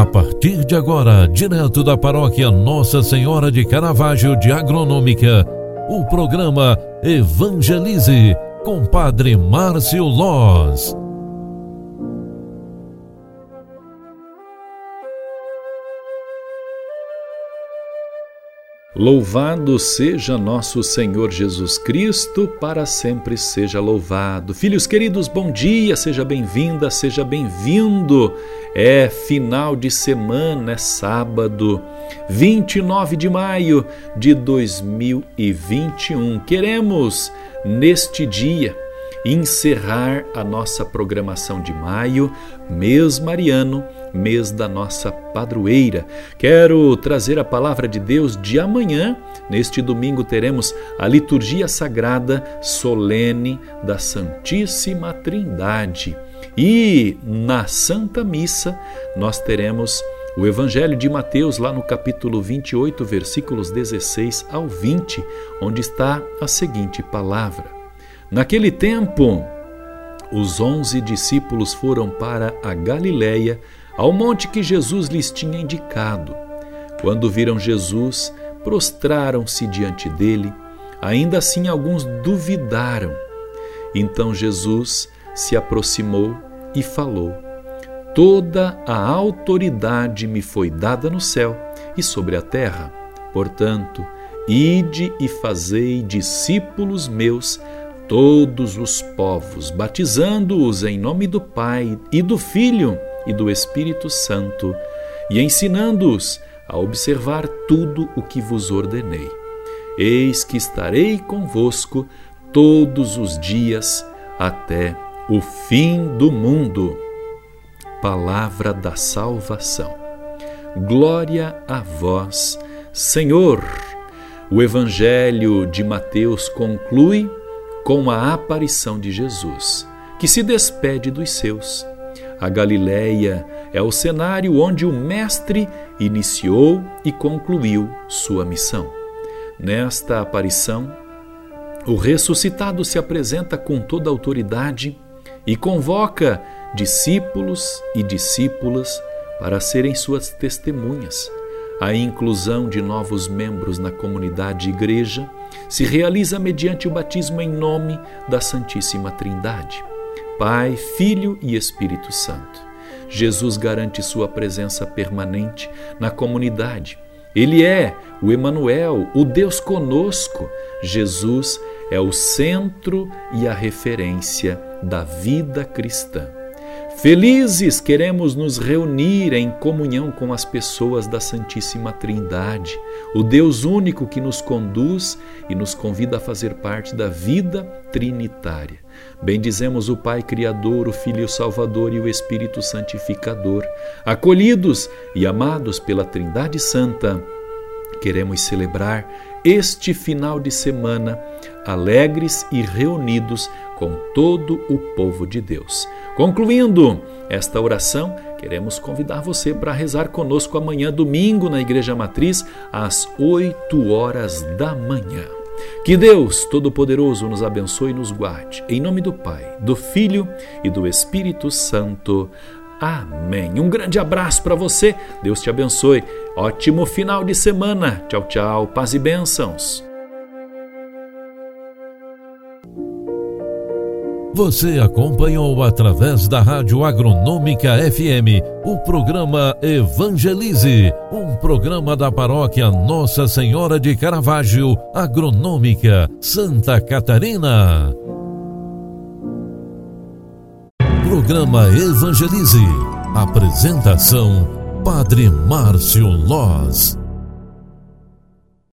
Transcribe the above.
A partir de agora, direto da paróquia Nossa Senhora de Caravaggio de Agronômica, o programa Evangelize com Padre Márcio Loz. Louvado seja nosso Senhor Jesus Cristo, para sempre seja louvado. Filhos queridos, bom dia, seja bem-vinda, seja bem-vindo. É final de semana, é sábado, 29 de maio de 2021. Queremos, neste dia, encerrar a nossa programação de maio, mês mariano, mês da nossa padroeira. Quero trazer a palavra de Deus de amanhã. Neste domingo teremos a liturgia sagrada solene da Santíssima Trindade. E na Santa Missa nós teremos o Evangelho de Mateus, lá no capítulo 28, versículos 16 ao 20, onde está a seguinte palavra: Naquele tempo, os onze discípulos foram para a Galiléia, ao monte que Jesus lhes tinha indicado. Quando viram Jesus, prostraram-se diante dele. Ainda assim, alguns duvidaram. Então Jesus se aproximou e falou: Toda a autoridade me foi dada no céu e sobre a terra. Portanto, ide e fazei discípulos meus todos os povos, batizando-os em nome do Pai e do Filho e do Espírito Santo, e ensinando-os a observar tudo o que vos ordenei. Eis que estarei convosco todos os dias até o fim do mundo. Palavra da salvação. Glória a vós, Senhor. O Evangelho de Mateus conclui com a aparição de Jesus, que se despede dos seus. A Galileia é o cenário onde o Mestre iniciou e concluiu sua missão. Nesta aparição, o ressuscitado se apresenta com toda autoridade e convoca discípulos e discípulas para serem suas testemunhas. A inclusão de novos membros na comunidade igreja se realiza mediante o batismo em nome da Santíssima Trindade, Pai, Filho e Espírito Santo. Jesus garante sua presença permanente na comunidade. Ele é o Emanuel, o Deus conosco. Jesus é o centro e a referência da vida cristã. Felizes queremos nos reunir em comunhão com as pessoas da Santíssima Trindade, o Deus único que nos conduz e nos convida a fazer parte da vida trinitária. Bendizemos o Pai Criador, o Filho Salvador e o Espírito Santificador, acolhidos e amados pela Trindade Santa. Queremos celebrar este final de semana alegres e reunidos com todo o povo de Deus. Concluindo esta oração, queremos convidar você para rezar conosco amanhã, domingo, na Igreja Matriz, às 8 horas da manhã. Que Deus Todo-Poderoso nos abençoe e nos guarde. Em nome do Pai, do Filho e do Espírito Santo. Amém. Um grande abraço para você. Deus te abençoe. Ótimo final de semana. Tchau, tchau. Paz e bênçãos. Você acompanhou através da Rádio Agronômica FM o programa Evangelize, um programa da paróquia Nossa Senhora de Caravaggio, Agronômica, Santa Catarina. Programa Evangelize. Apresentação: Padre Márcio Loz.